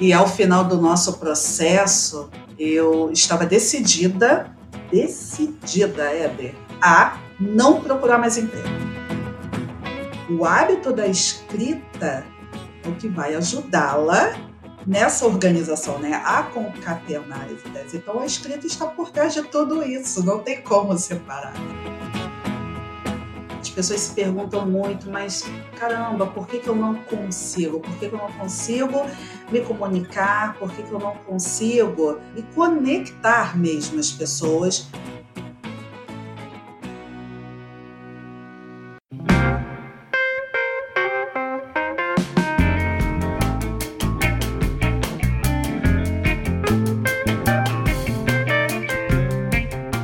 E ao final do nosso processo, eu estava decidida, decidida, Éder, a não procurar mais emprego. O hábito da escrita é o que vai ajudá-la nessa organização, né, a concatenar as ideias. Então a escrita está por trás de tudo isso, não tem como separar. As pessoas se perguntam muito, mas caramba, por que, que eu não consigo? Por que, que eu não consigo me comunicar? Por que, que eu não consigo me conectar mesmo as pessoas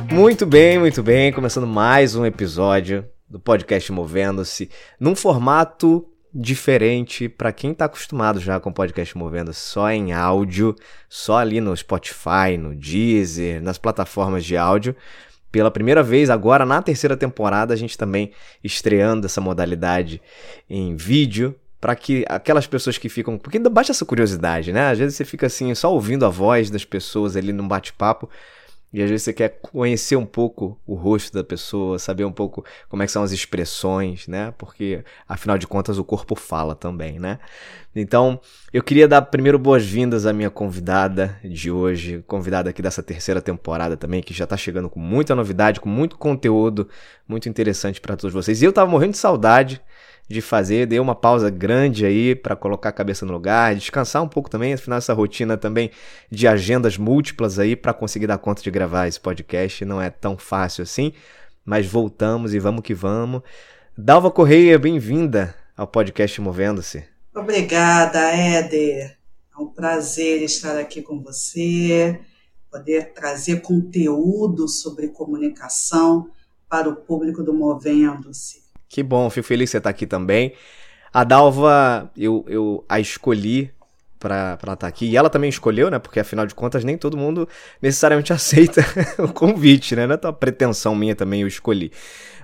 Muito bem, muito bem. Começando mais um episódio do podcast Movendo-se num formato diferente para quem está acostumado já com podcast Movendo só em áudio, só ali no Spotify, no Deezer, nas plataformas de áudio. Pela primeira vez agora na terceira temporada a gente também estreando essa modalidade em vídeo para que aquelas pessoas que ficam, porque baixa essa curiosidade, né? Às vezes você fica assim só ouvindo a voz das pessoas ali num bate-papo e às vezes você quer conhecer um pouco o rosto da pessoa, saber um pouco como é que são as expressões, né? Porque afinal de contas o corpo fala também, né? Então, eu queria dar primeiro boas-vindas à minha convidada de hoje, convidada aqui dessa terceira temporada também, que já tá chegando com muita novidade, com muito conteúdo muito interessante para todos vocês. E eu tava morrendo de saudade de fazer, dei uma pausa grande aí para colocar a cabeça no lugar, descansar um pouco também, afinal essa rotina também de agendas múltiplas aí para conseguir dar conta de gravar esse podcast não é tão fácil assim, mas voltamos e vamos que vamos. Dalva Correia, bem-vinda ao podcast Movendo-se. Obrigada, Éder. É um prazer estar aqui com você, poder trazer conteúdo sobre comunicação para o público do Movendo-se. Que bom, fico feliz que você está aqui também. A Dalva, eu, eu a escolhi para estar tá aqui. E ela também escolheu, né? Porque afinal de contas nem todo mundo necessariamente aceita o convite, né? Não é uma pretensão minha também, eu escolhi.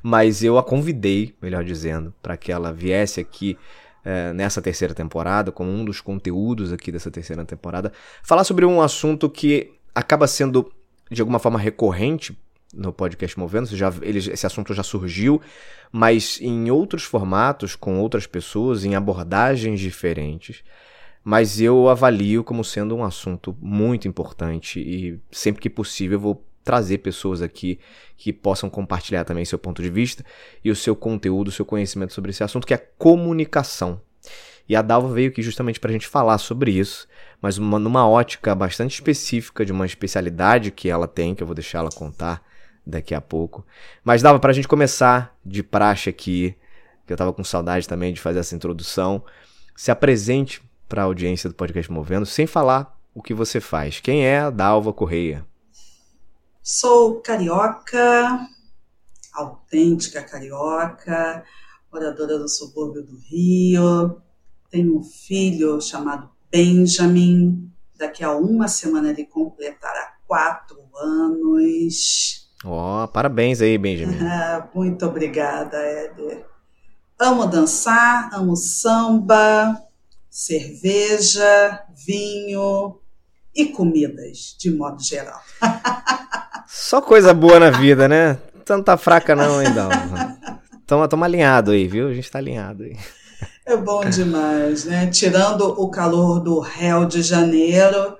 Mas eu a convidei, melhor dizendo, para que ela viesse aqui é, nessa terceira temporada, como um dos conteúdos aqui dessa terceira temporada, falar sobre um assunto que acaba sendo de alguma forma recorrente no podcast Movendo, já, ele, esse assunto já surgiu, mas em outros formatos, com outras pessoas, em abordagens diferentes. Mas eu avalio como sendo um assunto muito importante e sempre que possível eu vou trazer pessoas aqui que possam compartilhar também seu ponto de vista e o seu conteúdo, o seu conhecimento sobre esse assunto, que é comunicação. E a Dalva veio aqui justamente para a gente falar sobre isso, mas uma, numa ótica bastante específica de uma especialidade que ela tem, que eu vou deixar ela contar daqui a pouco. Mas dava pra gente começar de praxe aqui, que eu tava com saudade também de fazer essa introdução. Se apresente para a audiência do podcast Movendo, sem falar o que você faz. Quem é a Dalva Correia? Sou carioca, autêntica carioca, moradora do subúrbio do Rio. Tenho um filho chamado Benjamin. Daqui a uma semana ele completará quatro anos. Ó, oh, parabéns aí, Benjamin. muito obrigada, Éder. Amo dançar, amo samba, cerveja, vinho e comidas, de modo geral. Só coisa boa na vida, né? Então não tá fraca não, ainda. Tamo, tamo alinhado aí, viu? A gente tá alinhado aí. É bom demais, né? Tirando o calor do Rio de Janeiro.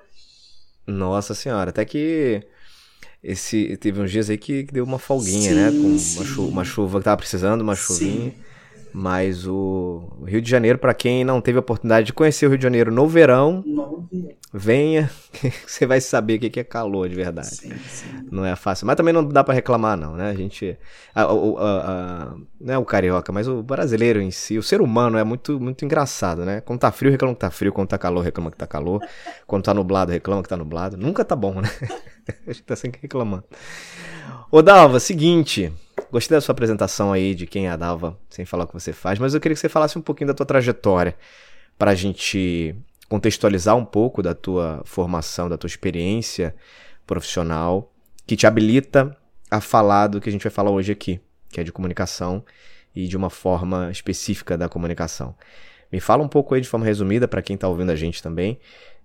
Nossa senhora, até que esse teve uns dias aí que, que deu uma folguinha, sim, né? Com uma chuva, uma chuva, que tava precisando, uma chuvinha. Sim. Mas o, Rio de Janeiro, para quem não teve a oportunidade de conhecer o Rio de Janeiro no verão, venha, que você vai saber o que é calor de verdade. Sim, sim. Não é fácil. Mas também não dá para reclamar, não, né? A gente. A, a, a, não é o carioca, mas o brasileiro em si, o ser humano é muito, muito engraçado, né? Quando tá frio, reclama que tá frio. Quando tá calor, reclama que tá calor. Quando tá nublado, reclama que tá nublado. Nunca tá bom, né? a gente tá sempre reclamando. Ô, Dalva, seguinte. Gostei da sua apresentação aí de quem é a Dalva, sem falar o que você faz, mas eu queria que você falasse um pouquinho da tua trajetória para a gente contextualizar um pouco da tua formação, da tua experiência profissional, que te habilita a falar do que a gente vai falar hoje aqui, que é de comunicação e de uma forma específica da comunicação. Me fala um pouco aí de forma resumida para quem está ouvindo a gente também,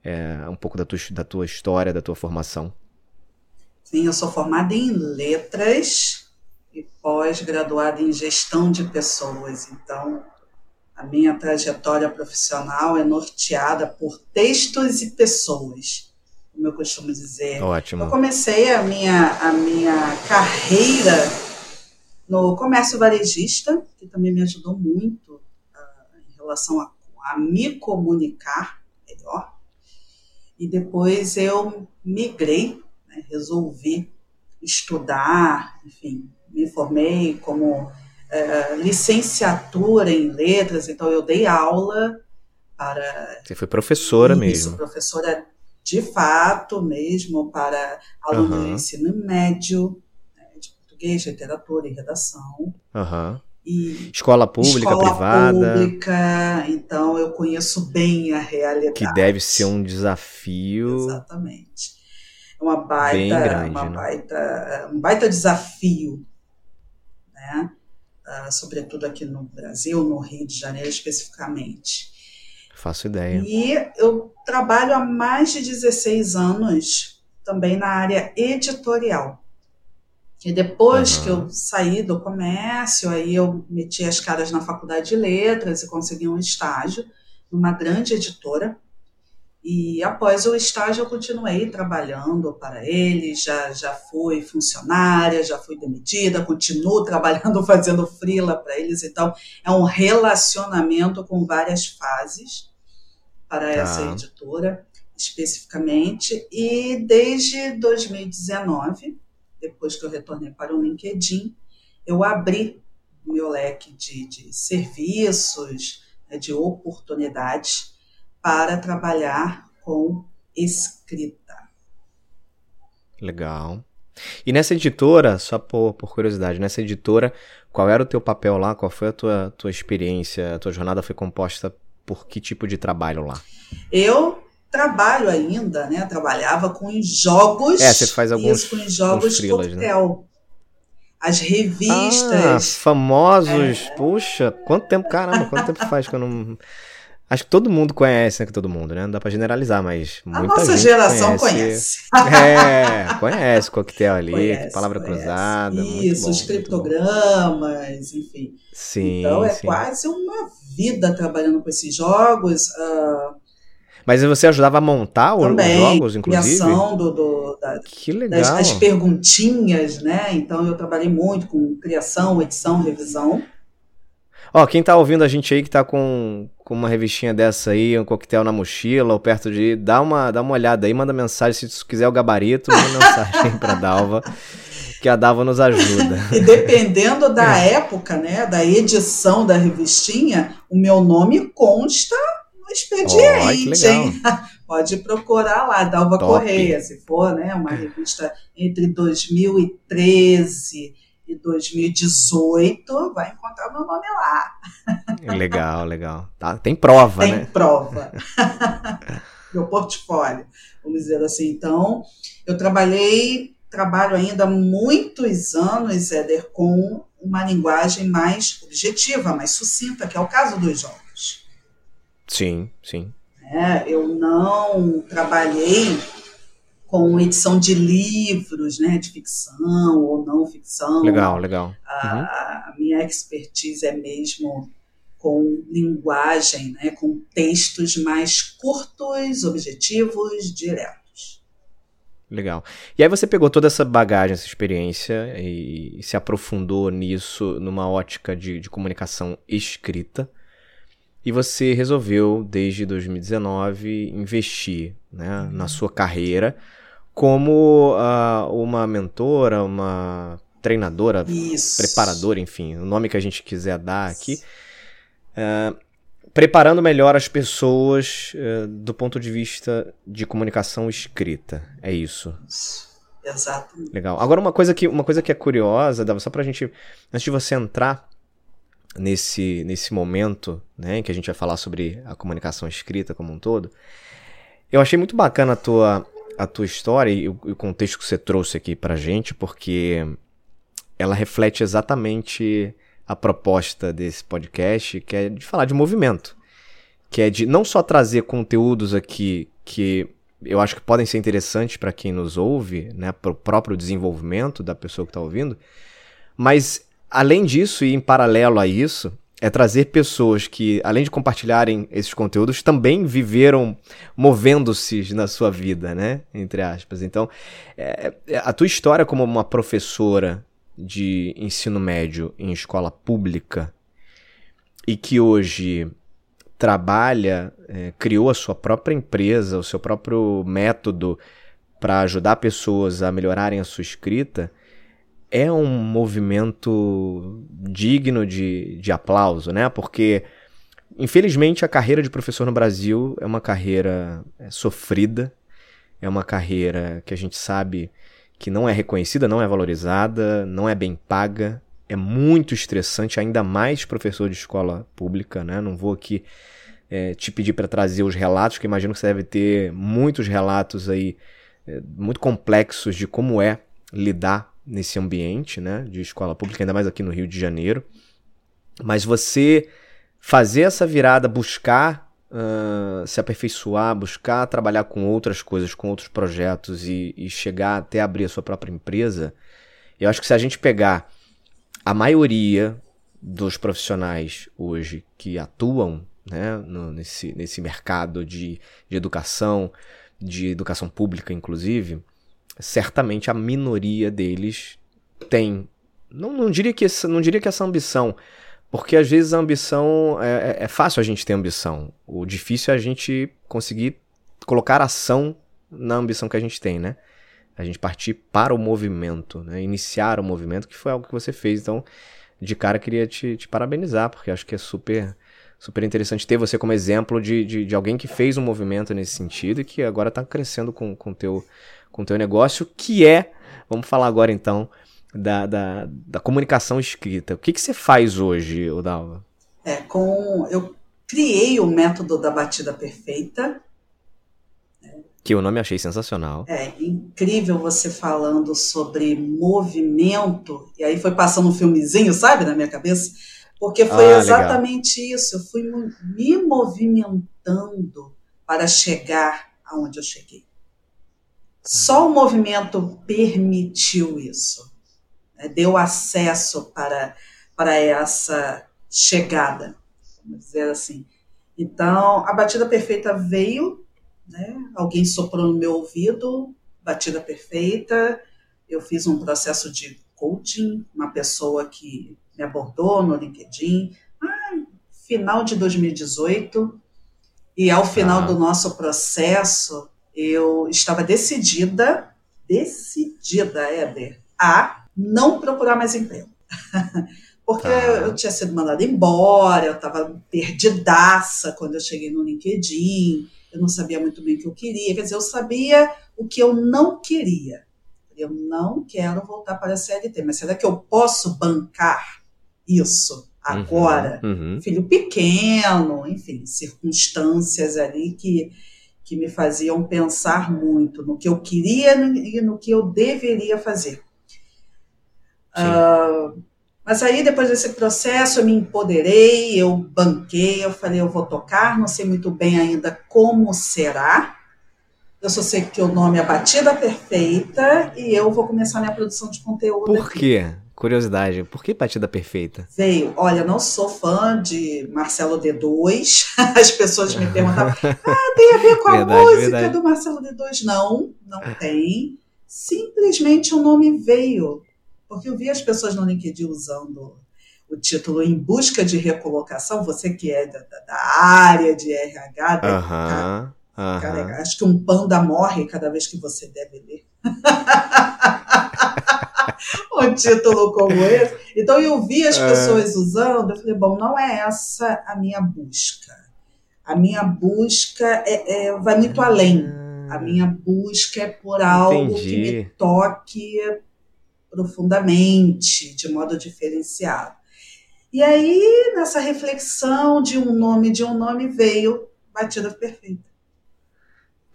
é, um pouco da tua, da tua história, da tua formação. Sim, eu sou formada em letras e pós-graduada em gestão de pessoas. Então, a minha trajetória profissional é norteada por textos e pessoas, como eu costumo dizer. Ótimo. Eu comecei a minha, a minha carreira no comércio varejista, que também me ajudou muito uh, em relação a, a me comunicar melhor. E depois eu migrei, resolvi estudar, enfim, me formei como uh, licenciatura em letras, então eu dei aula para. Você foi professora isso, mesmo? Professora de fato mesmo para alunos uhum. do ensino médio, né, de português, literatura e redação. Uhum. E escola pública, escola privada. pública, então eu conheço bem a realidade. Que deve ser um desafio. Exatamente. É uma baita, grande, uma né? baita, um baita desafio, né? uh, sobretudo aqui no Brasil, no Rio de Janeiro especificamente. Faço ideia. E eu trabalho há mais de 16 anos também na área editorial. E depois uhum. que eu saí do comércio, aí eu meti as caras na faculdade de letras e consegui um estágio numa grande editora e após o estágio, eu continuei trabalhando para eles, já, já fui funcionária, já fui demitida, continuo trabalhando, fazendo freela para eles. Então, é um relacionamento com várias fases para tá. essa editora, especificamente. E desde 2019, depois que eu retornei para o LinkedIn, eu abri meu leque de, de serviços, né, de oportunidades para trabalhar com escrita. Legal. E nessa editora, só por, por, curiosidade, nessa editora, qual era o teu papel lá? Qual foi a tua, tua experiência? A tua jornada foi composta por que tipo de trabalho lá? Eu trabalho ainda, né? Trabalhava com jogos. É, você faz alguns, isso, com jogos frilas, coquetel. Né? As revistas. Ah, famosos. É. Puxa, quanto tempo, caramba, quanto tempo faz que eu não. Acho que todo mundo conhece, né? Que todo mundo, né? Não dá pra generalizar, mas muita A nossa geração conhece. conhece. é, conhece o coquetel ali, conhece, palavra conhece. cruzada. Isso, bom, os criptogramas, enfim. Sim. Então é sim. quase uma vida trabalhando com esses jogos. Uh, mas você ajudava a montar também, os jogos, inclusive? criação do, do, da, que legal. Das, das perguntinhas, né? Então eu trabalhei muito com criação, edição, revisão. Ó, quem tá ouvindo a gente aí que tá com, com uma revistinha dessa aí, um coquetel na mochila ou perto de. Dá uma, dá uma olhada aí, manda mensagem. Se quiser o gabarito, manda mensagem pra Dalva, que a Dalva nos ajuda. E dependendo da época, né, da edição da revistinha, o meu nome consta no expediente, oh, hein? Pode procurar lá, Dalva Top. Correia, se for, né, uma revista entre 2013 de 2018, vai encontrar meu nome lá. Legal, legal. Tá, tem prova, tem né? Tem prova. meu portfólio, vamos dizer assim. Então, eu trabalhei, trabalho ainda muitos anos, Éder, com uma linguagem mais objetiva, mais sucinta, que é o caso dos jogos. Sim, sim. É, eu não trabalhei com edição de livros, né, de ficção ou não ficção. Legal, legal. A, uhum. a minha expertise é mesmo com linguagem, né, com textos mais curtos, objetivos, diretos. Legal. E aí você pegou toda essa bagagem, essa experiência e, e se aprofundou nisso numa ótica de, de comunicação escrita. E você resolveu, desde 2019, investir né, uhum. na sua carreira como uh, uma mentora, uma treinadora, Isso. preparadora, enfim, o nome que a gente quiser dar aqui, uh, preparando melhor as pessoas uh, do ponto de vista de comunicação escrita. É isso. Exato. Legal. Agora uma coisa que uma coisa que é curiosa, Dava, só pra gente antes de você entrar nesse nesse momento, né, em que a gente vai falar sobre a comunicação escrita como um todo, eu achei muito bacana a tua a tua história e o, o contexto que você trouxe aqui pra gente, porque ela reflete exatamente a proposta desse podcast, que é de falar de movimento. que é de não só trazer conteúdos aqui que eu acho que podem ser interessantes para quem nos ouve, né, para o próprio desenvolvimento da pessoa que está ouvindo, mas além disso e em paralelo a isso, é trazer pessoas que, além de compartilharem esses conteúdos, também viveram movendo-se na sua vida, né? Entre aspas. Então, é, é, a tua história como uma professora de ensino médio em escola pública e que hoje trabalha, é, criou a sua própria empresa, o seu próprio método para ajudar pessoas a melhorarem a sua escrita, é um movimento digno de, de aplauso, né? Porque, infelizmente, a carreira de professor no Brasil é uma carreira é, sofrida, é uma carreira que a gente sabe que não é reconhecida, não é valorizada, não é bem paga, é muito estressante, ainda mais professor de escola pública, né? Não vou aqui é, te pedir para trazer os relatos, que imagino que você deve ter muitos relatos aí é, muito complexos de como é lidar nesse ambiente, né, de escola pública, ainda mais aqui no Rio de Janeiro. Mas você fazer essa virada, buscar uh, se aperfeiçoar, buscar trabalhar com outras coisas, com outros projetos e, e chegar até abrir a sua própria empresa, eu acho que se a gente pegar a maioria dos profissionais hoje que atuam né, no, nesse, nesse mercado de, de educação, de educação pública, inclusive, certamente a minoria deles tem. Não, não, diria que essa, não diria que essa ambição, porque às vezes a ambição é, é, é fácil a gente ter ambição. O difícil é a gente conseguir colocar ação na ambição que a gente tem, né? A gente partir para o movimento, né? iniciar o movimento, que foi algo que você fez. Então, de cara, queria te, te parabenizar, porque acho que é super super interessante ter você como exemplo de, de, de, alguém que fez um movimento nesse sentido e que agora está crescendo com o teu, com teu negócio, que é, vamos falar agora então, da, da, da comunicação escrita. O que, que você faz hoje, Odalva? É, com, eu criei o método da batida perfeita. Que o nome achei sensacional. É incrível você falando sobre movimento, e aí foi passando um filmezinho, sabe, na minha cabeça, porque foi ah, exatamente legal. isso. Eu fui me movimentando para chegar aonde eu cheguei. Só o movimento permitiu isso, né? deu acesso para, para essa chegada, vamos dizer assim. Então, a batida perfeita veio, né? alguém soprou no meu ouvido, batida perfeita. Eu fiz um processo de coaching, uma pessoa que me abordou no LinkedIn, ah, final de 2018. E ao final ah. do nosso processo, eu estava decidida, decidida, Éder, a não procurar mais emprego. Porque ah. eu tinha sido mandada embora, eu estava perdidaça quando eu cheguei no LinkedIn, eu não sabia muito bem o que eu queria, quer dizer, eu sabia o que eu não queria. Eu não quero voltar para a CLT, mas será que eu posso bancar isso agora? Uhum, uhum. Filho pequeno, enfim, circunstâncias ali que que me faziam pensar muito no que eu queria e no que eu deveria fazer. Uh, mas aí, depois desse processo, eu me empoderei, eu banquei, eu falei, eu vou tocar, não sei muito bem ainda como será. Eu só sei que o nome é Batida Perfeita e eu vou começar minha produção de conteúdo. Por aqui. quê? Curiosidade, por que Batida Perfeita? Veio, olha, não sou fã de Marcelo D2. As pessoas me perguntavam, ah, tem a ver com a verdade, música verdade. do Marcelo D2? Não, não tem. Simplesmente o nome veio. Porque eu vi as pessoas no LinkedIn usando o título Em Busca de Recolocação, você que é da, da área de RH, deve uh -huh, uh -huh. acho que um panda morre cada vez que você deve ler. um título como esse. Então eu vi as é. pessoas usando, eu falei, bom, não é essa a minha busca. A minha busca é, é vai muito além. A ah. minha busca é por algo Entendi. que me toque profundamente, de modo diferenciado. E aí, nessa reflexão de um nome, de um nome, veio Batida Perfeita.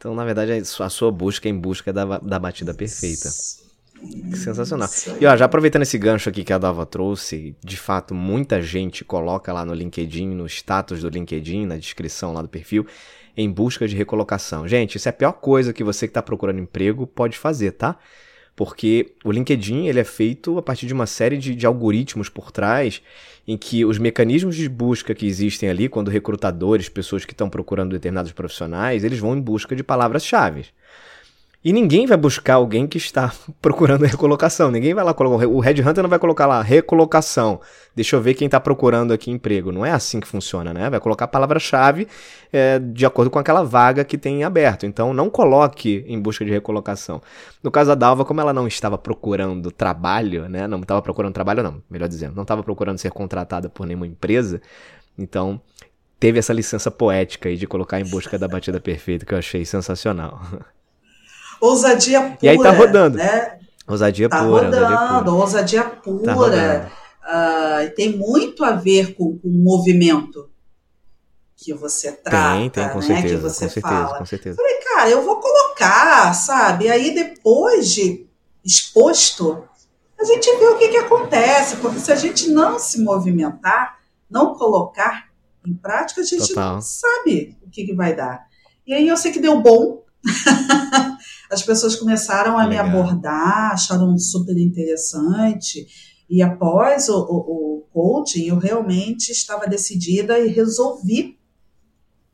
Então, na verdade, a sua busca é em busca da, da batida perfeita. Sensacional. E ó, já aproveitando esse gancho aqui que a Dava trouxe, de fato, muita gente coloca lá no LinkedIn, no status do LinkedIn, na descrição lá do perfil, em busca de recolocação. Gente, isso é a pior coisa que você que está procurando emprego pode fazer, tá? Porque o LinkedIn ele é feito a partir de uma série de, de algoritmos por trás em que os mecanismos de busca que existem ali, quando recrutadores, pessoas que estão procurando determinados profissionais, eles vão em busca de palavras-chave. E ninguém vai buscar alguém que está procurando recolocação. Ninguém vai lá colocar. O Red Hunter não vai colocar lá recolocação. Deixa eu ver quem está procurando aqui emprego. Não é assim que funciona, né? Vai colocar a palavra-chave é, de acordo com aquela vaga que tem em aberto. Então não coloque em busca de recolocação. No caso da Dalva, como ela não estava procurando trabalho, né? Não estava procurando trabalho, não, melhor dizendo, não estava procurando ser contratada por nenhuma empresa. Então teve essa licença poética aí de colocar em busca da batida perfeita que eu achei sensacional. Ousadia pura. E aí tá rodando. Né? Ousadia tá pura. Rodando, ousadia pura. Ousadia pura. Tá uh, tem muito a ver com, com o movimento que você trata, tem, tem, com né? Certeza, que você com certeza, fala. Com certeza. Falei, cara, eu vou colocar, sabe? Aí depois de exposto, a gente vê o que, que acontece, porque se a gente não se movimentar, não colocar em prática, a gente Total. não sabe o que, que vai dar. E aí eu sei que deu bom, as pessoas começaram a Legal. me abordar, acharam super interessante. E após o, o, o coaching, eu realmente estava decidida e resolvi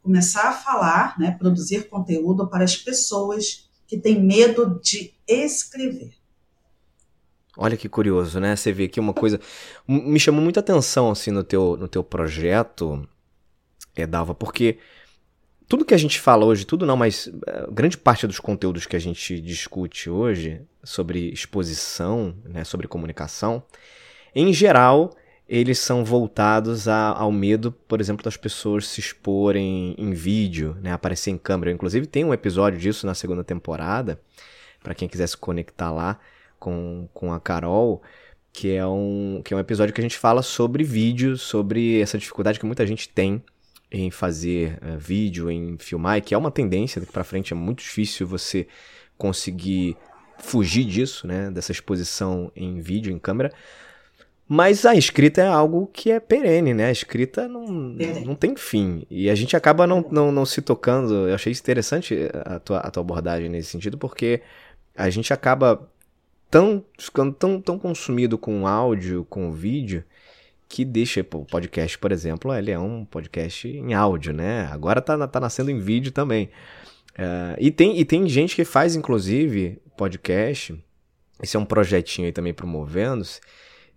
começar a falar, né, produzir conteúdo para as pessoas que têm medo de escrever. Olha que curioso, né? Você vê aqui uma coisa me chamou muita atenção assim no teu no teu projeto, é Dalva, porque tudo que a gente fala hoje, tudo não, mas uh, grande parte dos conteúdos que a gente discute hoje sobre exposição, né, sobre comunicação, em geral, eles são voltados a, ao medo, por exemplo, das pessoas se exporem em vídeo, né, aparecer em câmera. Inclusive tem um episódio disso na segunda temporada, para quem quiser se conectar lá com, com a Carol, que é, um, que é um episódio que a gente fala sobre vídeo, sobre essa dificuldade que muita gente tem em fazer uh, vídeo, em filmar, e que é uma tendência daqui para frente, é muito difícil você conseguir fugir disso, né, dessa exposição em vídeo, em câmera. Mas a escrita é algo que é perene, né? A escrita não, não tem fim. E a gente acaba não, não, não se tocando. Eu achei interessante a tua, a tua abordagem nesse sentido, porque a gente acaba tão, ficando tão, tão consumido com áudio, com vídeo, que deixa o podcast, por exemplo, ele é um podcast em áudio, né? Agora tá, tá nascendo em vídeo também. Uh, e, tem, e tem gente que faz, inclusive, podcast. Esse é um projetinho aí também promovendo-se.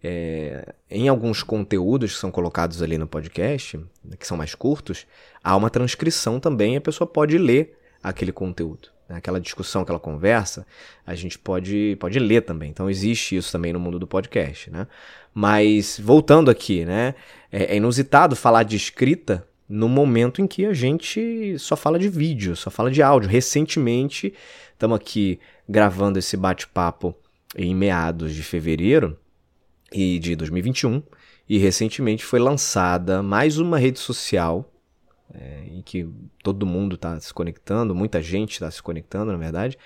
É, em alguns conteúdos que são colocados ali no podcast, que são mais curtos, há uma transcrição também, a pessoa pode ler aquele conteúdo. Né? Aquela discussão, aquela conversa, a gente pode, pode ler também. Então existe isso também no mundo do podcast, né? Mas voltando aqui, né? É, é inusitado falar de escrita no momento em que a gente só fala de vídeo, só fala de áudio. Recentemente, estamos aqui gravando esse bate-papo em meados de fevereiro e de 2021 e recentemente foi lançada mais uma rede social é, em que todo mundo está se conectando, muita gente está se conectando, na verdade,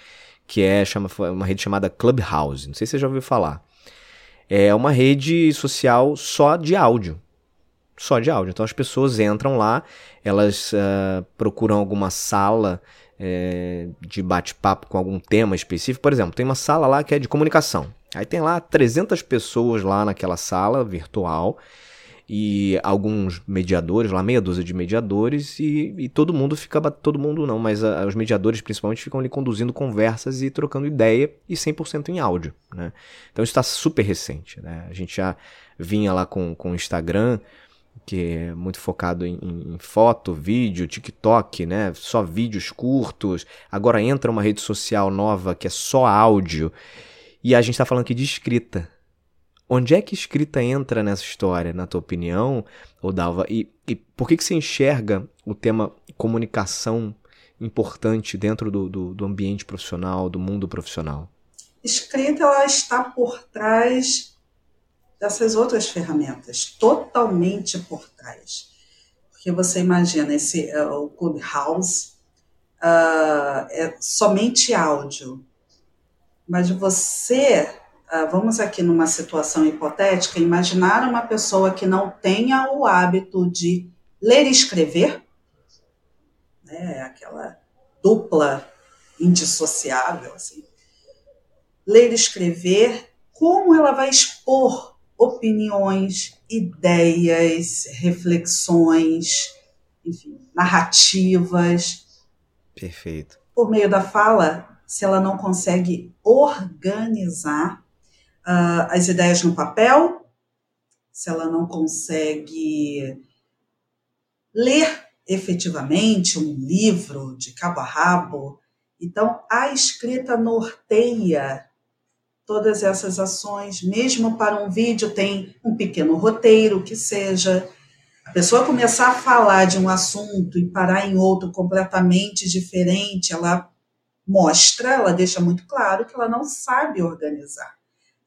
que é chama, uma rede chamada Clubhouse. Não sei se você já ouviu falar. É uma rede social só de áudio. Só de áudio. Então as pessoas entram lá, elas uh, procuram alguma sala é, de bate-papo com algum tema específico. Por exemplo, tem uma sala lá que é de comunicação. Aí tem lá 300 pessoas lá naquela sala virtual e alguns mediadores, lá meia dúzia de mediadores, e, e todo mundo fica, todo mundo não, mas a, os mediadores principalmente ficam ali conduzindo conversas e trocando ideia, e 100% em áudio, né? Então isso está super recente, né? A gente já vinha lá com, com o Instagram, que é muito focado em, em, foto, vídeo, TikTok, né? Só vídeos curtos. Agora entra uma rede social nova que é só áudio. E a gente está falando aqui de escrita. Onde é que escrita entra nessa história, na tua opinião, Odalva? E, e por que, que você enxerga o tema comunicação importante dentro do, do, do ambiente profissional, do mundo profissional? Escrita ela está por trás dessas outras ferramentas, totalmente por trás. Porque você imagina, esse, uh, o Clubhouse uh, é somente áudio. mas você, vamos aqui numa situação hipotética, imaginar uma pessoa que não tenha o hábito de ler e escrever, né, aquela dupla indissociável, assim, ler e escrever, como ela vai expor opiniões, ideias, reflexões, enfim, narrativas. Perfeito. Por meio da fala, se ela não consegue organizar uh, as ideias no papel, se ela não consegue ler efetivamente um livro de cabo a rabo, então a escrita norteia todas essas ações, mesmo para um vídeo tem um pequeno roteiro que seja. A pessoa começar a falar de um assunto e parar em outro completamente diferente, ela mostra, ela deixa muito claro que ela não sabe organizar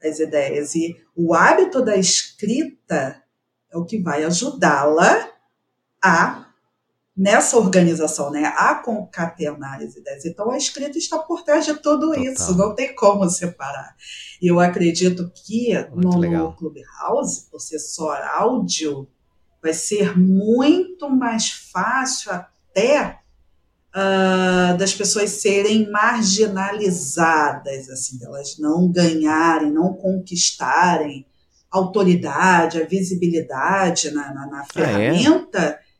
as ideias. E o hábito da escrita é o que vai ajudá-la a nessa organização, né, a concatenar as ideias. Então, a escrita está por trás de tudo Total. isso, não tem como separar. E eu acredito que no, no Clubhouse, por ser só áudio, vai ser muito mais fácil até uh, das pessoas serem marginalizadas, assim, delas não ganharem, não conquistarem autoridade, a visibilidade na, na, na ferramenta. Ah, é?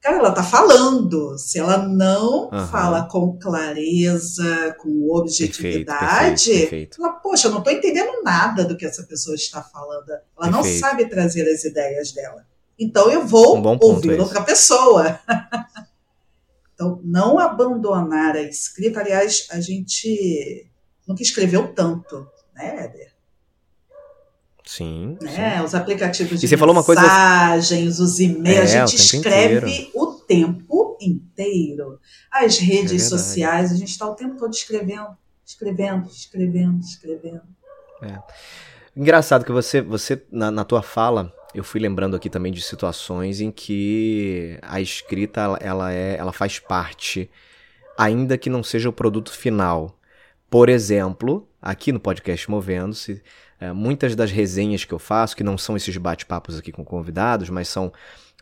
Cara, ela tá falando. Se ela não uhum. fala com clareza, com objetividade, perfeito, perfeito, perfeito. ela, poxa, eu não tô entendendo nada do que essa pessoa está falando. Ela não sabe trazer as ideias dela. Então eu vou um ouvir outra pessoa. então, não abandonar a escrita. Aliás, a gente nunca escreveu tanto, né, Éder? Sim, né? sim. Os aplicativos de e você falou uma coisa... mensagens, os e-mails, é, a gente o escreve inteiro. o tempo inteiro. As redes é sociais, a gente está o tempo todo escrevendo, escrevendo, escrevendo, escrevendo. É. Engraçado que você, você na, na tua fala, eu fui lembrando aqui também de situações em que a escrita ela é, ela faz parte, ainda que não seja o produto final. Por exemplo, aqui no podcast Movendo-se, é, muitas das resenhas que eu faço, que não são esses bate-papos aqui com convidados, mas são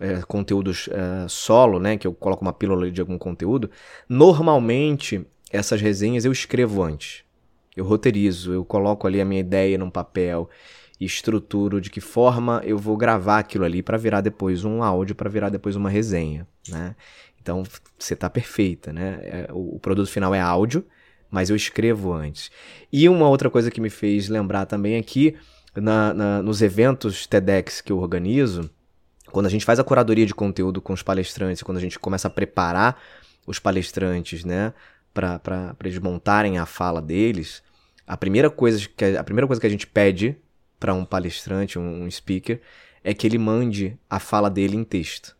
é, conteúdos é, solo, né, que eu coloco uma pílula de algum conteúdo, normalmente essas resenhas eu escrevo antes. Eu roteirizo, eu coloco ali a minha ideia num papel, estruturo de que forma eu vou gravar aquilo ali para virar depois um áudio, para virar depois uma resenha, né? Então você tá perfeita, né? É, o, produto final é áudio, mas eu escrevo antes. E uma outra coisa que me fez lembrar também é que na, na, nos eventos TEDx que eu organizo, quando a gente faz a curadoria de conteúdo com os palestrantes, quando a gente começa a preparar os palestrantes, né, para eles montarem a fala deles, a primeira coisa que a primeira coisa que a gente pede para um palestrante, um, um speaker, é que ele mande a fala dele em texto.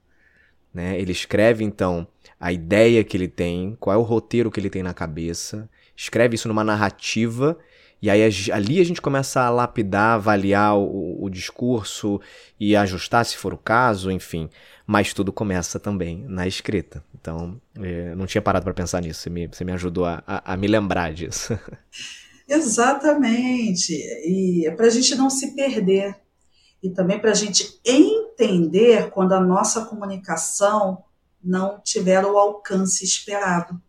Né? Ele escreve então a ideia que ele tem, qual é o roteiro que ele tem na cabeça, escreve isso numa narrativa e aí ali a gente começa a lapidar, avaliar o, o, discurso e ajustar se for o caso, enfim. Mas tudo começa também na escrita. Então, é, não tinha parado para pensar nisso. Você me, você me ajudou a, a, a me lembrar disso. Exatamente. E é para a gente não se perder. E também para a gente entender quando a nossa comunicação não tiver o alcance esperado.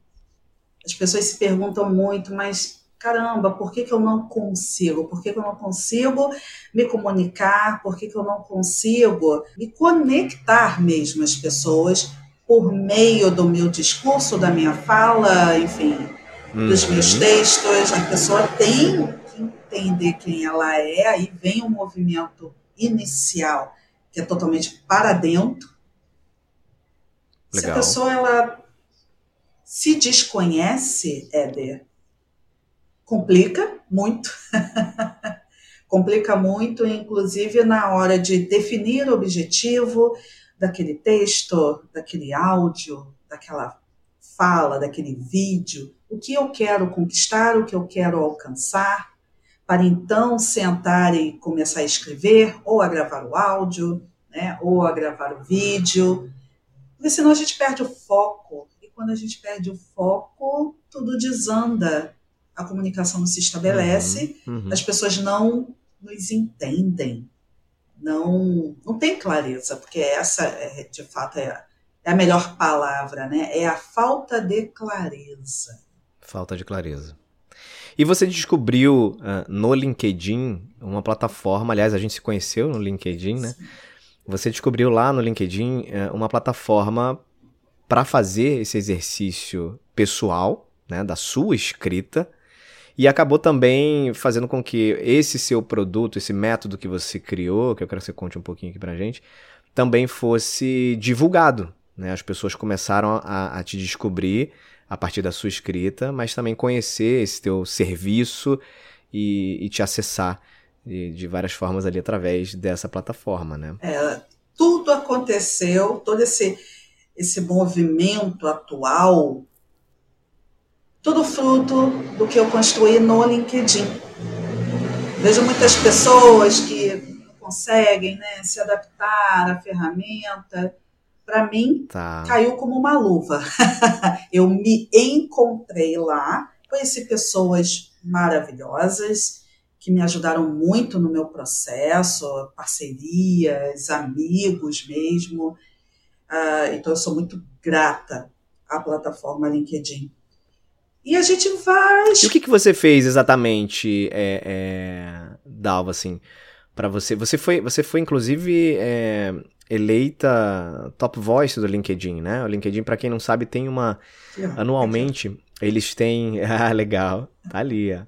As pessoas se perguntam muito, mas caramba, por que, que eu não consigo? Por que, que eu não consigo me comunicar? Por que, que eu não consigo me conectar mesmo às pessoas por meio do meu discurso, da minha fala, enfim, uhum. dos meus textos. A pessoa tem que entender quem ela é, aí vem o um movimento inicial, que é totalmente para dentro. Legal. Se a pessoa ela se desconhece, Éder, complica muito. complica muito, inclusive na hora de definir o objetivo daquele texto, daquele áudio, daquela fala, daquele vídeo, o que eu quero conquistar, o que eu quero alcançar, para então sentar e começar a escrever, ou a gravar o áudio, né, ou a gravar o vídeo, porque senão a gente perde o foco, e quando a gente perde o foco, tudo desanda. a comunicação não se estabelece, Uhum, uhum. as pessoas não nos entendem, não, não tem clareza, porque essa, é, de fato, é, é a melhor palavra, né? É a falta de clareza. Falta de clareza. E você descobriu ah, no LinkedIn uma plataforma, aliás, a gente se conheceu no LinkedIn, né? Você descobriu lá no LinkedIn eh, uma plataforma para fazer esse exercício pessoal, né, da sua escrita, e acabou também fazendo com que esse seu produto, esse método que você criou, que eu quero que você conte um pouquinho aqui pra gente, também fosse divulgado. Né? As pessoas começaram a, a te descobrir a partir da sua escrita, mas também conhecer esse teu serviço e, e te acessar de, de várias formas ali através dessa plataforma, né? É, tudo aconteceu, todo esse, esse movimento atual, tudo fruto do que eu construí no LinkedIn. Vejo muitas pessoas que conseguem né, se adaptar à ferramenta. Para mim, Tá. caiu como uma luva. eu me encontrei lá, conheci pessoas maravilhosas que me ajudaram muito no meu processo, parcerias, amigos mesmo. Ah, então, eu sou muito grata à plataforma LinkedIn. E a gente vai. E o que, que você fez exatamente, é, é, Dalva, assim, para você? Você foi, você foi inclusive é, eleita top voice do LinkedIn, né? O LinkedIn, para quem não sabe, tem uma anualmente eles têm, ah, legal, tá ali. Ó.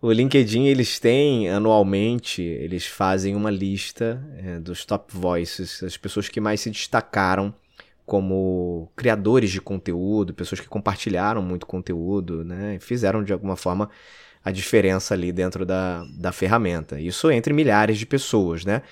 O LinkedIn eles têm anualmente, eles fazem uma lista é, dos top voices, as pessoas que mais se destacaram como criadores de conteúdo, pessoas que compartilharam muito conteúdo, né? E fizeram de alguma forma a diferença ali dentro da, da ferramenta. Isso entre milhares de pessoas, né?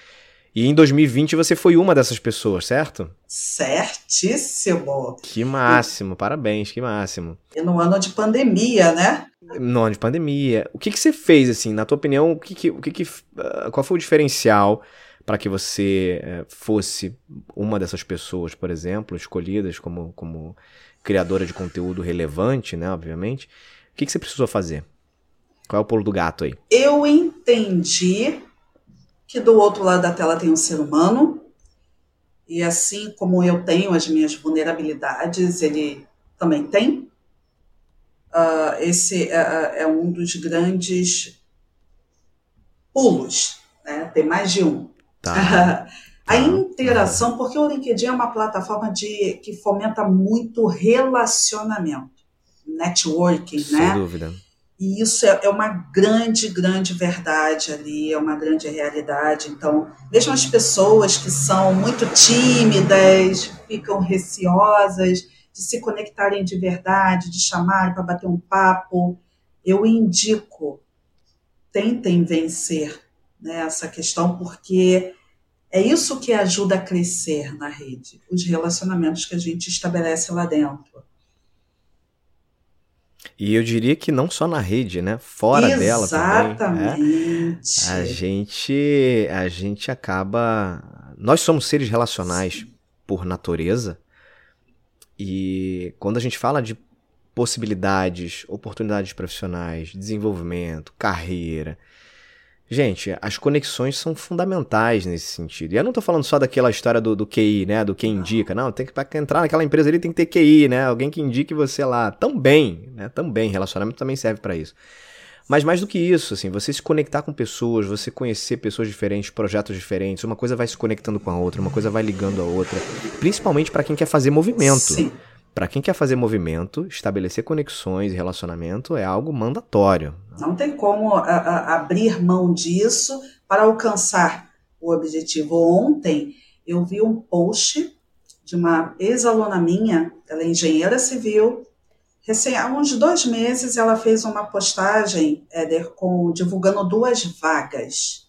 E em 2020 você foi uma dessas pessoas, certo? Certíssimo. Que máximo, parabéns, que máximo. E no ano de pandemia, né? No ano de pandemia. O que, que você fez, assim, na tua opinião, o que que, o que, que, ah, qual foi o diferencial para que você eh, fosse uma dessas pessoas, por exemplo, escolhidas como, como criadora de conteúdo relevante, né, obviamente? O que, que você precisou fazer? Qual é o pulo do gato aí? Eu entendi que do outro lado da tela tem um ser humano, e assim como eu tenho as minhas vulnerabilidades, ele também tem. Ah, esse é, é um dos grandes pulos, né? tem mais de um. Tá. A interação, porque o LinkedIn é uma plataforma de, que fomenta muito relacionamento, networking, Sem né? dúvida. E isso é, é uma grande, grande verdade ali, é uma grande realidade. Então, mesmo as pessoas que são muito tímidas, ficam receosas de se conectarem de verdade, de chamarem para bater um papo, eu indico, tentem vencer né, essa questão, porque é isso que ajuda a crescer na rede, os relacionamentos que a gente estabelece lá dentro. E eu diria que não só na rede, né? Fora dela também. né? Exatamente. A gente, a gente acaba. Nós somos seres relacionais por natureza. E quando a gente fala de possibilidades, oportunidades profissionais, desenvolvimento, carreira. Gente, as conexões são fundamentais nesse sentido. E eu não tô falando só daquela história do, do QI, né? Do quem indica. Não, tem que pra entrar naquela empresa ali tem que ter QI, né? Alguém que indique você lá. Também, né? Também, relacionamento também serve para isso. Mas mais do que isso, assim, você se conectar com pessoas, você conhecer pessoas diferentes, projetos diferentes, uma coisa vai se conectando com a outra, uma coisa vai ligando a outra, principalmente para quem quer fazer movimento. Sim. Para quem quer fazer movimento, estabelecer conexões e relacionamento é algo mandatório. Não tem como a, a, abrir mão disso para alcançar o objetivo. Ontem eu vi um post de uma ex-aluna minha, ela é engenheira civil. Recém, há uns dois meses ela fez uma postagem, Éder, com, divulgando duas vagas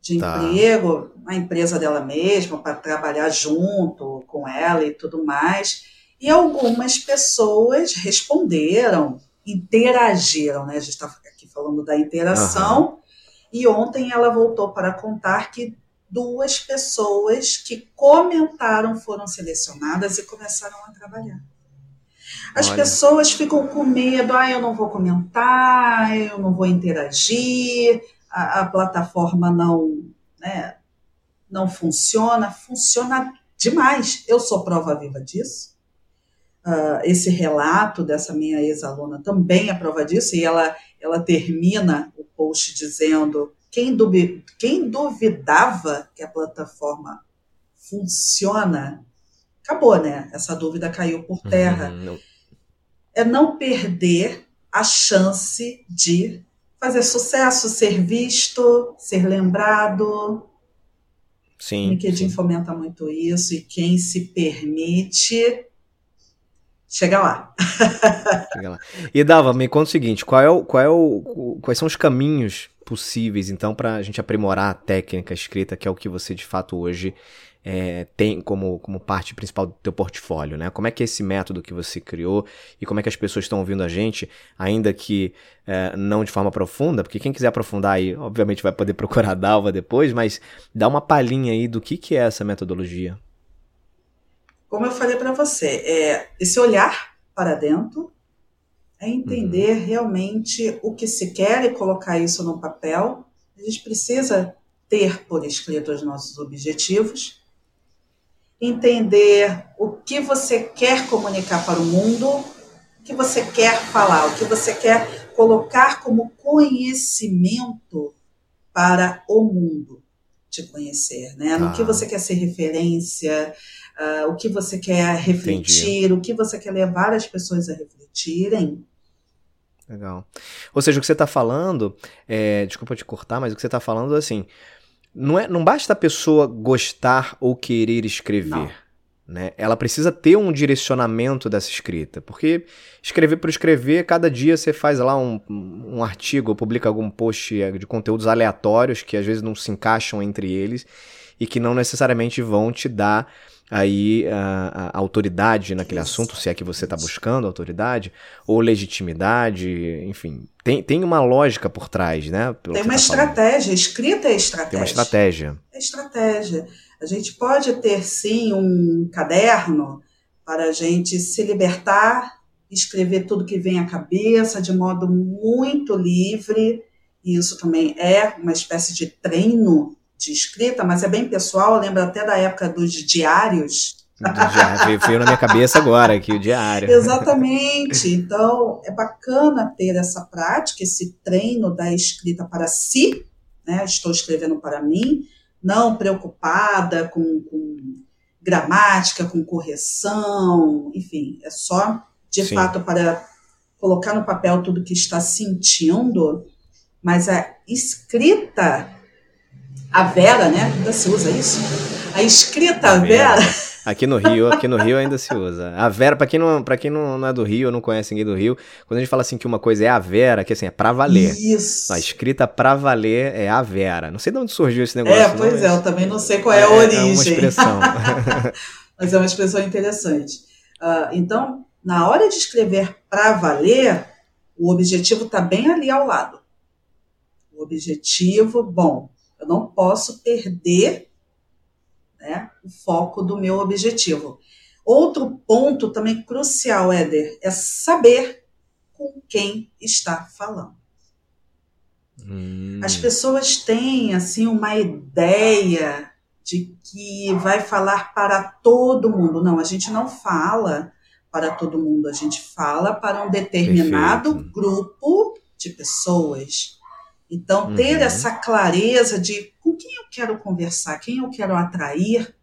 de Tá. emprego na empresa dela mesma, para trabalhar junto com ela e tudo mais. E algumas pessoas responderam, interagiram, né? A gente está aqui falando da interação. E ontem ela voltou para contar que duas pessoas que comentaram foram selecionadas e começaram a trabalhar. As Olha. pessoas ficam com medo, ah, eu não vou comentar, eu não vou interagir, a, a plataforma não, né, não funciona. Funciona demais. Eu sou prova viva disso. Uh, esse relato dessa minha ex-aluna também é prova disso, e ela, ela termina o post dizendo: quem, duvi quem duvidava que a plataforma funciona, acabou, né? Essa dúvida caiu por terra. Uhum. É não perder a chance de fazer sucesso, ser visto, ser lembrado. Sim. O LinkedIn sim. fomenta muito isso, e quem se permite Chega lá. Chega lá. E Dava, me conta o seguinte: qual é o, qual é o, quais são os caminhos possíveis, então, para a gente aprimorar a técnica escrita, que é o que você de fato hoje é, tem como, como parte principal do teu portfólio, né? Como é que é esse método que você criou e como é que as pessoas estão ouvindo a gente, ainda que é, não de forma profunda, porque quem quiser aprofundar aí, obviamente vai poder procurar a Dalva depois, mas dá uma palhinha aí do que, que é essa metodologia como eu falei para você, é esse olhar para dentro, é entender uhum. realmente o que se quer e colocar isso no papel. A gente precisa ter por escrito os nossos objetivos, entender o que você quer comunicar para o mundo, o que você quer falar, o que você quer colocar como conhecimento para o mundo te conhecer, né? No que você quer ser referência, uh, o que você quer refletir, Entendi. o que você quer levar as pessoas a refletirem. Legal. Ou seja, o que você está falando, é, desculpa te cortar, mas o que você está falando é assim, não, é, não basta a pessoa gostar ou querer escrever. Não. Né? Ela precisa ter um direcionamento dessa escrita, porque escrever por escrever, cada dia você faz lá um, um artigo, ou publica algum post de conteúdos aleatórios que às vezes não se encaixam entre eles e que não necessariamente vão te dar aí a, a autoridade naquele Isso. assunto, se é que você está buscando autoridade, ou legitimidade, enfim. Tem, tem uma lógica por trás, né? Tem uma tá estratégia, escrita é estratégia. Tem uma estratégia. É estratégia. A gente pode ter, sim, um caderno para a gente se libertar, escrever tudo que vem à cabeça de modo muito livre, e isso também é uma espécie de treino de escrita, mas é bem pessoal, eu lembro até da época dos diários. Do diário, veio na minha cabeça agora aqui o diário. Exatamente. Então, é bacana ter essa prática, esse treino da escrita para si, né? Estou escrevendo para mim, não preocupada com, com gramática, com correção, enfim, é só de Sim. fato para colocar no papel tudo que está sentindo, mas a escrita a Vera, né? Ainda se usa isso? A escrita a Vera. Vera. Aqui no Rio, aqui no Rio ainda se usa. A Vera, para quem, não, pra quem não, não é do Rio, não conhece ninguém do Rio, quando a gente fala assim que uma coisa é a Vera, que assim, é pra valer. Isso. A escrita pra valer é a Vera. Não sei de onde surgiu esse negócio. É, pois não, é, eu também não sei qual é, é a origem. É uma expressão. mas é uma expressão interessante. Uh, então, na hora de escrever pra valer, o objetivo está bem ali ao lado. O objetivo, bom, eu não posso perder né, o foco do meu objetivo. Outro ponto também crucial, Éder, é saber com quem está falando. Hum. As pessoas têm assim uma ideia de que vai falar para todo mundo. Não, a gente não fala para todo mundo, a gente fala para um determinado Perfeito. grupo de pessoas. Então, ter uhum. essa clareza de com quem eu quero conversar, quem eu quero atrair,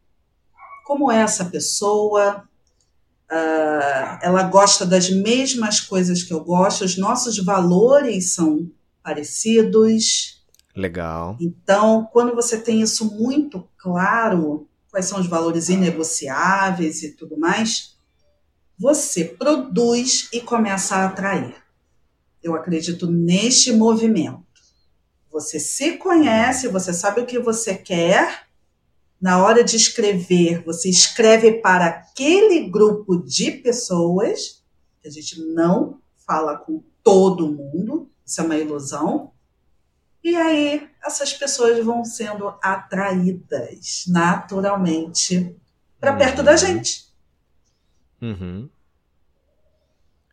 como é essa pessoa, uh, ela gosta das mesmas coisas que eu gosto, os nossos valores são parecidos. Legal. Então, quando você tem isso muito claro, quais são os valores inegociáveis e tudo mais, você produz e começa a atrair. Eu acredito neste movimento. Você se conhece, você sabe o que você quer. Na hora de escrever, você escreve para aquele grupo de pessoas. A gente não fala com todo mundo, isso é uma ilusão. E aí, essas pessoas vão sendo atraídas naturalmente para perto da uhum. gente. Uhum.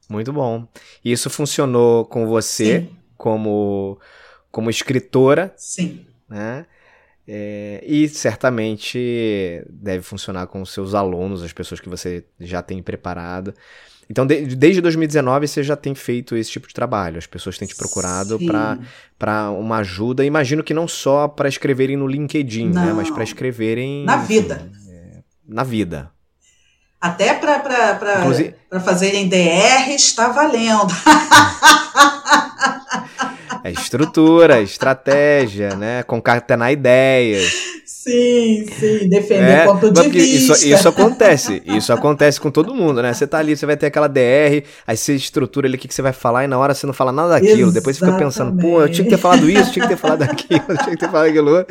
Muito bom. Isso funcionou com você Sim. como como escritora, Sim. né? É, e certamente deve funcionar com os seus alunos, as pessoas que você já tem preparado. Então, de- desde 2019 você já tem feito esse tipo de trabalho. As pessoas têm te procurado para uma ajuda. Imagino que não só para escreverem no LinkedIn, né? Não. Mas para escreverem Na vida. na vida. Até para Inclusive- fazerem DR está valendo. É estrutura, estratégia, né? Concatenar ideias. Sim, sim, defender É, ponto de vista. isso, isso acontece. Isso acontece com todo mundo, né? Você tá ali, você vai ter aquela DR, aí você estrutura ali o que, que você vai falar e na hora você não fala nada daquilo. Depois você fica pensando, pô, eu tinha que ter falado isso, tinha que ter falado aquilo, tinha que ter falado aquilo.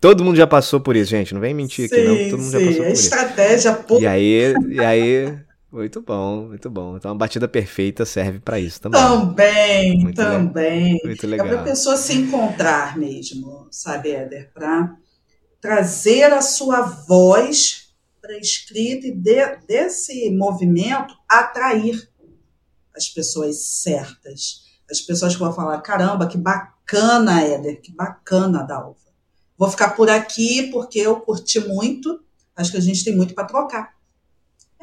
Todo mundo já passou por isso, gente. Não vem mentir aqui, não. Sim, Todo mundo já sim, passou a por isso. estratégia pura E aí, e aí, muito bom, muito bom. Então a batida perfeita serve pra isso também. também, Muito também. Muito É para legal. a pessoa se encontrar mesmo, sabe, Éder? Para trazer a sua voz para a escrita e de- desse movimento atrair as pessoas certas. As pessoas que vão falar: caramba, que bacana, Éder, que bacana, Dalva. Vou ficar por aqui porque eu curti muito. Acho que a gente tem muito para trocar.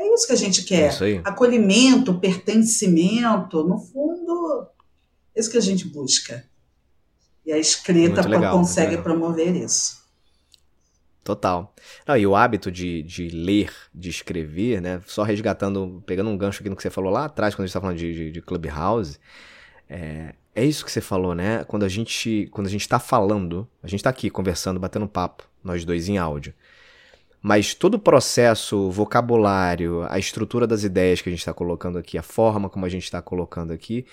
É isso que a gente É quer aí. acolhimento, pertencimento, no fundo, é isso que a gente busca. E a escrita legal, consegue promover isso. Total. Não, e o hábito de, de ler, de escrever, né? Só resgatando, pegando um gancho aqui no que você falou lá atrás, quando a gente estava falando de, de, de Clubhouse, é, é isso que você falou, né? Quando a gente quando a gente está falando, a gente está aqui conversando, batendo papo, nós dois em áudio. Mas todo o processo, vocabulário, a estrutura das ideias que a gente está colocando aqui, a forma como a gente está colocando aqui,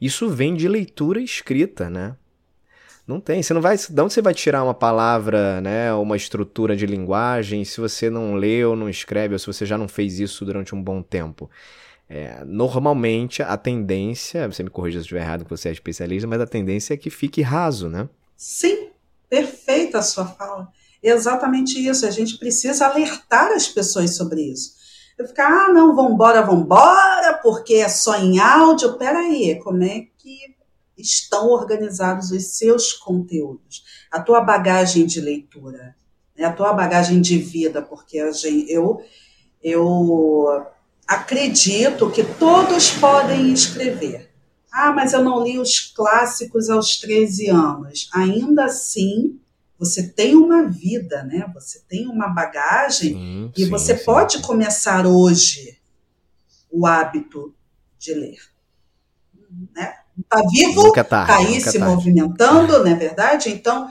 isso vem de leitura escrita, né? Não tem. Você não vai. De onde você vai tirar uma palavra, né? Uma estrutura de linguagem se você não lê ou não escreve, ou se você já não fez isso durante um bom tempo? É, normalmente a tendência, você me corrija se estiver errado, que você é especialista, mas a tendência é que fique raso, né? Sim, perfeita a sua fala. Exatamente isso. A gente precisa alertar as pessoas sobre isso. Eu ficar, ah, não, vambora, vambora, porque é só em áudio. Peraí, como é que estão organizados os seus conteúdos? A tua bagagem de leitura, né? a tua bagagem de vida, porque a gente, eu, eu acredito que todos podem escrever. Ah, mas eu não li os clássicos aos 13 anos. Ainda assim, você tem uma vida, né? Você tem uma bagagem e sim, você sim. pode começar hoje o hábito de ler. Né? Tá vivo, é tarde. tá aí é se tarde. movimentando, não é verdade? Então,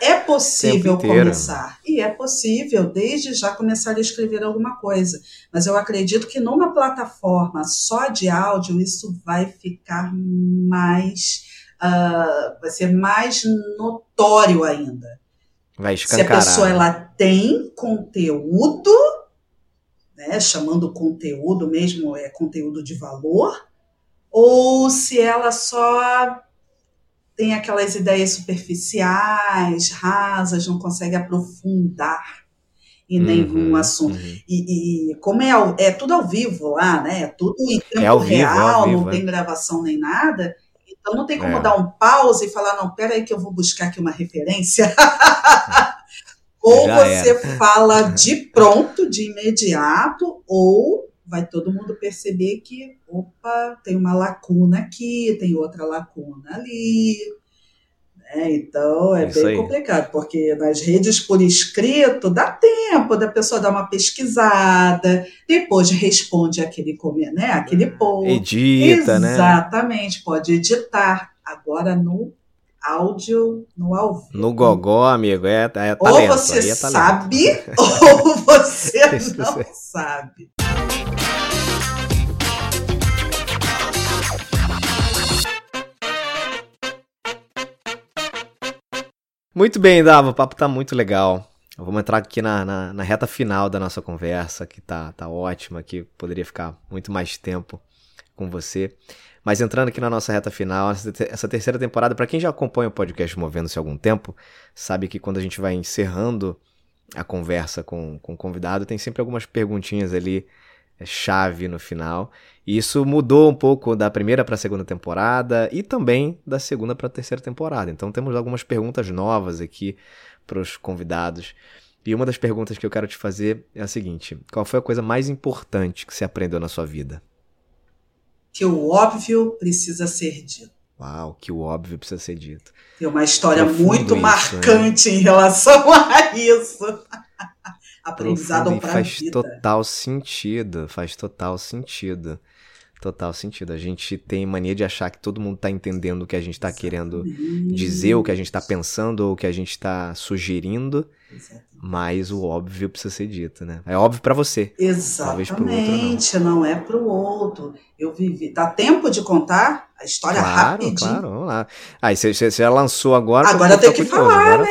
é possível começar. E é possível, desde já, começar a escrever alguma coisa. Mas eu acredito que numa plataforma só de áudio, isso vai ficar mais. ah, vai ser mais notório ainda. Vai Se a escancarar. pessoa ela tem conteúdo, né, chamando conteúdo mesmo é conteúdo de valor, ou se ela só tem aquelas ideias superficiais, rasas, não consegue aprofundar em nenhum Uhum, assunto. uhum. E, e como é, ao- é tudo ao vivo lá, né? É tudo em tempo É ao vivo, é ao real, vivo, não é. tem gravação nem nada. Então não tem como É. dar um pause e falar, não, peraí que eu vou buscar aqui uma referência. ou Já você era. fala de pronto, de imediato, ou vai todo mundo perceber que, opa, tem uma lacuna aqui, tem outra lacuna ali. Né? Então é Isso bem aí. complicado, porque nas redes por escrito dá tempo da pessoa dar uma pesquisada, depois responde aquele, né, aquele post. Edita, né? Exatamente, pode editar. Agora no áudio, no ao vivo. No gogó, amigo, é, é talento. ou você é talento. sabe, ou você não sabe. Muito bem, Dava, o papo tá muito legal. Vamos entrar aqui na, na, na reta final da nossa conversa, que tá, tá ótima, que poderia ficar muito mais tempo com você. Mas entrando aqui na nossa reta final, essa te- essa terceira temporada, para quem já acompanha o podcast Movendo-se há algum tempo, sabe que quando a gente vai encerrando a conversa com, com o convidado, tem sempre algumas perguntinhas ali chave no final. E isso mudou um pouco da primeira para a segunda temporada e também da segunda para a terceira temporada. Então temos algumas perguntas novas aqui para os convidados. E uma das perguntas que eu quero te fazer é a seguinte: qual foi a coisa mais importante que você aprendeu na sua vida? Que o óbvio precisa ser dito. Uau, que o óbvio precisa ser dito. Tem uma história Profundo muito isso, marcante em relação a isso. Aprendizado para faz vida. total sentido, faz total sentido. Total sentido. A gente tem mania de achar que todo mundo está entendendo o que a gente está querendo dizer, o que a gente está pensando, ou o que a gente está sugerindo. Exatamente. Mas o óbvio precisa ser dito, né? É óbvio para você. Exatamente, outro, não. não. é para o outro. Eu vivi. Dá tempo de contar a história claro, rapidinho? Claro, vamos lá. Aí você, você já lançou agora. Agora eu tenho que falar, né?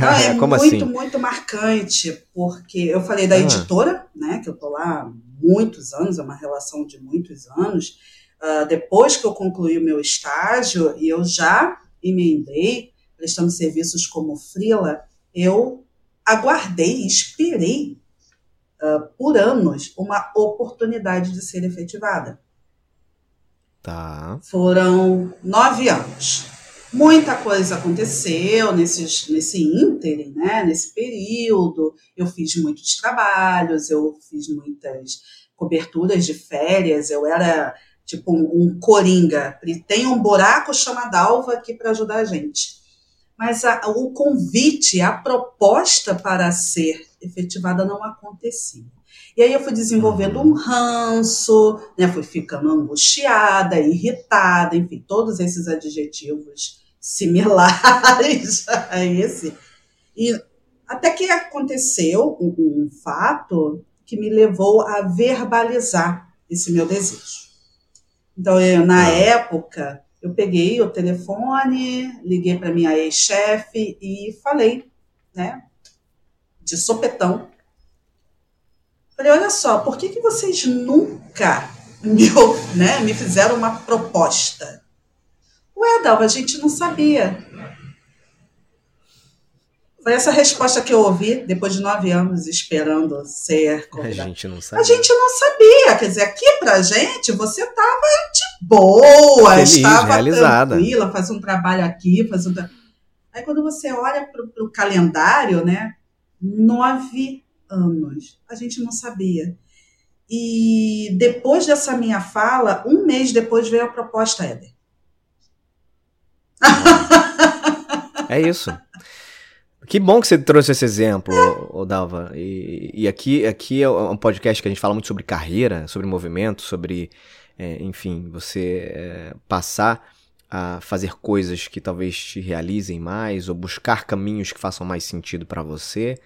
Não, é Como muito, assim? muito marcante, porque eu falei da ah. editora, né? Que eu tô lá muitos anos, é uma relação de muitos anos. Uh, depois que eu concluí o meu estágio e eu já emendei, prestando serviços como freela, eu aguardei, esperei uh, por anos uma oportunidade de ser efetivada. Tá. Foram nove anos. Muita coisa aconteceu nesses, nesse ínterim, né? nesse período. Eu fiz muitos trabalhos, eu fiz muitas coberturas de férias, eu era tipo um, um coringa. Tem um buraco chamado Alva aqui para ajudar a gente. Mas a, o convite, a proposta para ser efetivada não acontecia. E aí eu fui desenvolvendo um ranço, né? Fui ficando angustiada, irritada, enfim, todos esses adjetivos similares a esse. E até que aconteceu um, um fato que me levou a verbalizar esse meu desejo. Então, eu, na ah. época, eu peguei o telefone, liguei para minha ex-chefe e falei, né, de sopetão. Falei, olha só, por que, que vocês nunca me, né, me fizeram uma proposta? Ué, Dalva, a gente não sabia. Foi essa resposta que eu ouvi depois de nove anos esperando ser convidada. A gente não sabia. A gente não sabia. Quer dizer, aqui pra gente, você estava de boa, Feliz, estava realizada. tranquila, fazendo um trabalho aqui, fazendo. Aí quando você olha para o calendário, né? Nove anos. A gente não sabia. E depois dessa minha fala, um mês depois veio a proposta, Éder. É isso. Que bom que você trouxe esse exemplo, Dalva. E, e, aqui, aqui é um podcast que a gente fala muito sobre carreira, sobre movimento, sobre, é, enfim, você é, passar a fazer coisas que talvez te realizem mais ou buscar caminhos que façam mais sentido para você.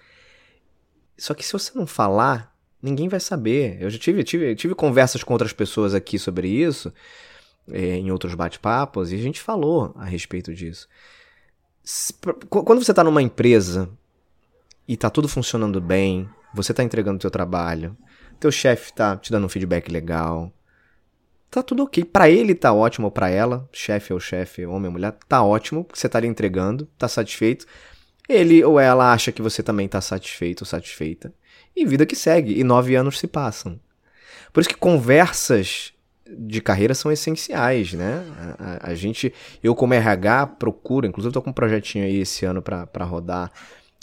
Só que se você não falar, ninguém vai saber. Eu já tive, tive, tive conversas com outras pessoas aqui sobre isso, é, em outros bate-papos, e a gente falou a respeito disso. Quando você está numa empresa e está tudo funcionando bem, você está entregando o teu trabalho, teu chefe está te dando um feedback legal, tá tudo ok. Para ele tá ótimo, para ela, chefe ou chefe, homem ou mulher, tá ótimo, porque você tá ali entregando, tá satisfeito. Ele ou ela acha que você também tá satisfeito ou satisfeita. E vida que segue, e nove anos se passam. Por isso que conversas de carreira são essenciais, né? A, a, a, gente, eu como RH procuro, inclusive estou com um projetinho aí esse ano para rodar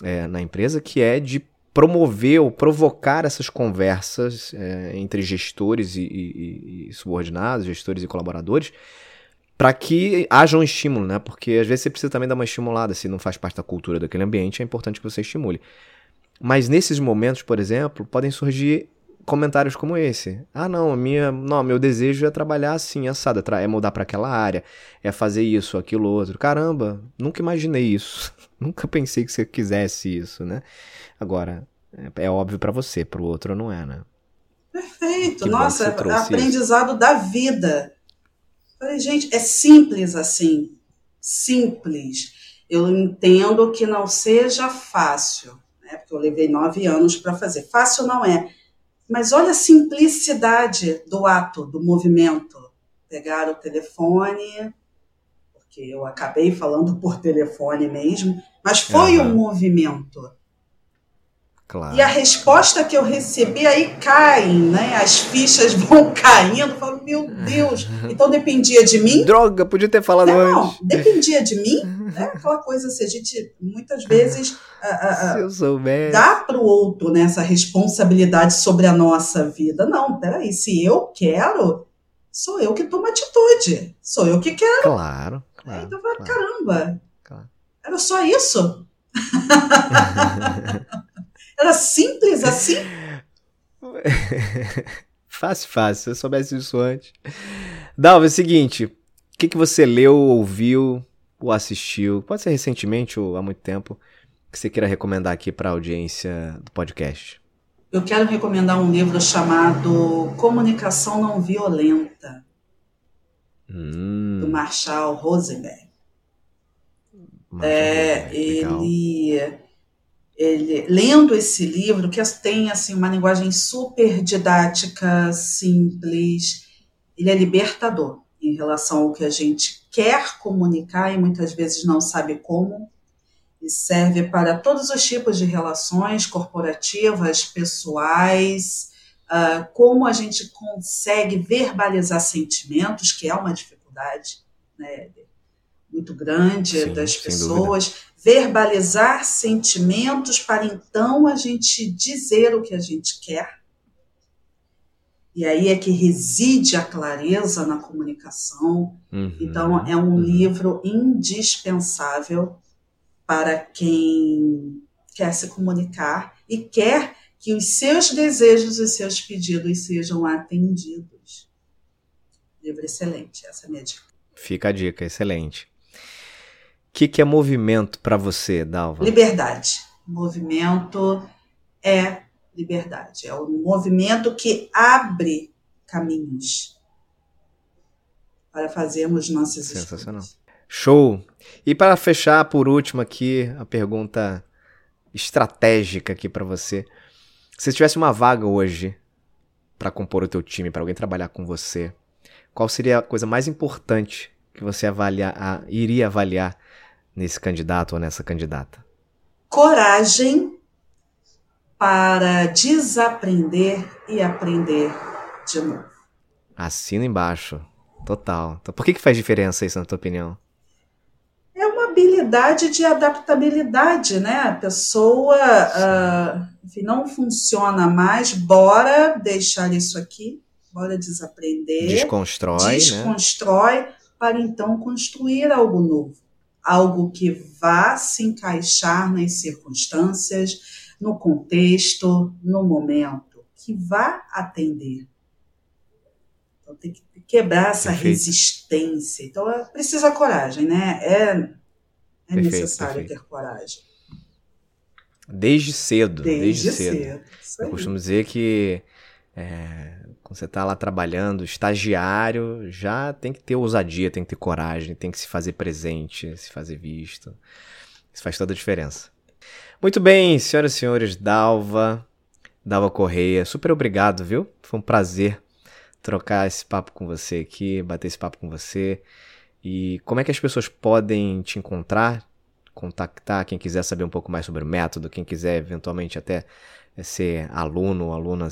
é, na empresa, que é de promover ou provocar essas conversas é, entre gestores e, e, e, subordinados, gestores e colaboradores, para que haja um estímulo, né? Porque às vezes você precisa também dar uma estimulada, se não faz parte da cultura daquele ambiente, é importante que você estimule. Mas nesses momentos, por exemplo, podem surgir comentários como esse. Ah, não, minha, não, meu desejo é trabalhar assim, assado, é mudar para aquela área, é fazer isso, aquilo outro. Caramba, nunca imaginei isso. nunca pensei que você quisesse isso, né? Agora, é, é óbvio para você, para o outro não é, né? Perfeito. Que Nossa, é aprendizado isso. da vida. Falei, gente, é simples assim. Simples. Eu entendo que não seja fácil, né? Porque eu levei nove anos para fazer. Fácil não é mas olha a simplicidade do ato, do movimento. Pegar o telefone, porque eu acabei falando por telefone mesmo, mas foi uhum. um movimento. Claro. E a resposta que eu recebi aí caem, né? As fichas vão caindo. Eu falo, meu Deus. Então dependia de mim. Droga, podia ter falado não, antes. Não, dependia de mim. Né? Aquela coisa assim, a gente muitas vezes Se eu soubesse. dá para o outro né, essa responsabilidade sobre a nossa vida. Não, peraí, se eu quero, sou eu que tomo atitude. Sou eu que quero. Claro, claro. Então, claro. caramba. Claro. Era só isso? Era simples assim? fácil, fácil. Se eu soubesse isso antes. Dalva, é o seguinte. O que, que você leu, ouviu ou assistiu? Pode ser recentemente ou há muito tempo. Que você queira recomendar aqui para a audiência do podcast. Eu quero recomendar um livro chamado Comunicação Não Violenta, hum. do Marshall Rosenberg. Marshall é, Rosenberg. ele ele, lendo esse livro, que tem assim uma linguagem super didática, simples, ele é libertador em relação ao que a gente quer comunicar e muitas vezes não sabe como. E serve para todos os tipos de relações corporativas, pessoais, uh, como a gente consegue verbalizar sentimentos, que é uma dificuldade né, muito grande Sim, das pessoas verbalizar sentimentos para então a gente dizer o que a gente quer. E aí é que reside a clareza na comunicação. Uhum, então, é um uhum. livro indispensável para quem quer se comunicar e quer que os seus desejos e seus pedidos sejam atendidos. Livro excelente, essa é a minha dica. Fica a dica, excelente. O que, que é movimento para você, Dalva? Liberdade. Movimento é liberdade. É um movimento que abre caminhos para fazermos nossas Sensacional. Escolhas. Show! E para fechar, por último aqui, a pergunta estratégica aqui para você. Se tivesse uma vaga hoje para compor o teu time, para alguém trabalhar com você, qual seria a coisa mais importante que você avaliar, iria avaliar nesse candidato ou nessa candidata? Coragem para desaprender e aprender de novo. Assina embaixo. Total. Então, por que, que faz diferença isso, na tua opinião? É uma habilidade de adaptabilidade, né? A pessoa uh, enfim, não funciona mais, bora deixar isso aqui, bora desaprender. Desconstrói. Desconstrói né? para então construir algo novo algo que vá se encaixar nas circunstâncias, no contexto, no momento, que vá atender. Então tem que quebrar essa perfeito. resistência. Então é, precisa coragem, né? É, é perfeito, necessário perfeito. ter coragem. Desde cedo. Desde, desde cedo. cedo. Eu costumo dizer que é, quando você está lá trabalhando, estagiário, já tem que ter ousadia, tem que ter coragem, tem que se fazer presente, se fazer visto. Isso faz toda a diferença. Muito bem, senhoras e senhores, Dalva, Dalva Correia, super obrigado, viu? Foi um prazer trocar esse papo com você aqui, bater esse papo com você. E como é que as pessoas podem te encontrar, contactar, quem quiser saber um pouco mais sobre o método, quem quiser eventualmente até ser aluno ou aluna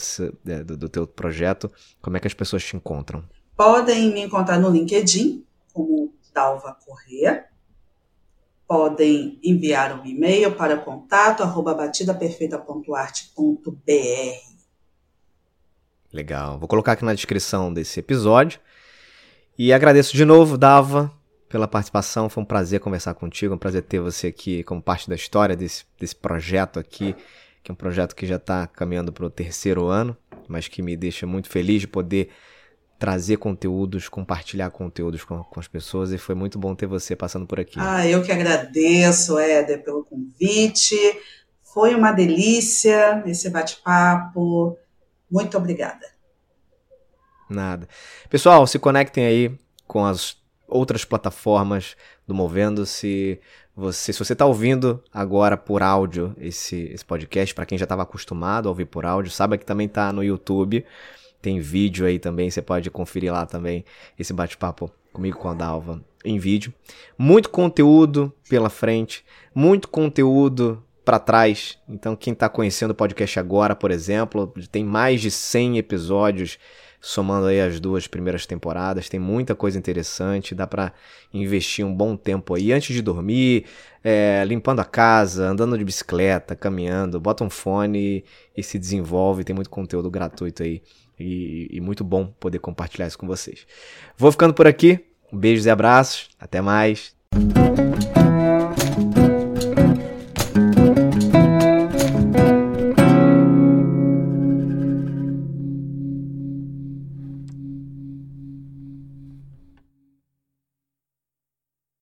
é, do, do teu projeto, como é que as pessoas te encontram? Podem me encontrar no LinkedIn, como Dalva Corrêa. Podem enviar um e-mail para contato arroba batidaperfeita.arte.br. Legal. Vou colocar aqui na descrição desse episódio. E agradeço de novo, Dava, pela participação. Foi um prazer conversar contigo, um prazer ter você aqui como parte da história desse, desse projeto aqui que é um projeto que já está caminhando para o terceiro ano, mas que me deixa muito feliz de poder trazer conteúdos, compartilhar conteúdos com, com, as pessoas e foi muito bom ter você passando por aqui. Ah, eu que agradeço, Éder, pelo convite. Foi uma delícia esse bate-papo. Muito obrigada. Nada. Pessoal, se conectem aí com as outras plataformas do Movendo-se. Você, se você está ouvindo agora por áudio esse, esse podcast, para quem já estava acostumado a ouvir por áudio, sabe que também está no YouTube. Tem vídeo aí também, você pode conferir lá também esse bate-papo comigo com a Dalva em vídeo. Muito conteúdo pela frente, muito conteúdo para trás. Então, quem está conhecendo o podcast agora, por exemplo, tem mais de 100 episódios somando aí as duas primeiras temporadas. Tem muita coisa interessante, dá para investir um bom tempo aí antes de dormir, é, limpando a casa, andando de bicicleta, caminhando, bota um fone e, se desenvolve. Tem muito conteúdo gratuito aí e, e muito bom poder compartilhar isso com vocês. Vou ficando por aqui. Beijos e abraços. Até mais.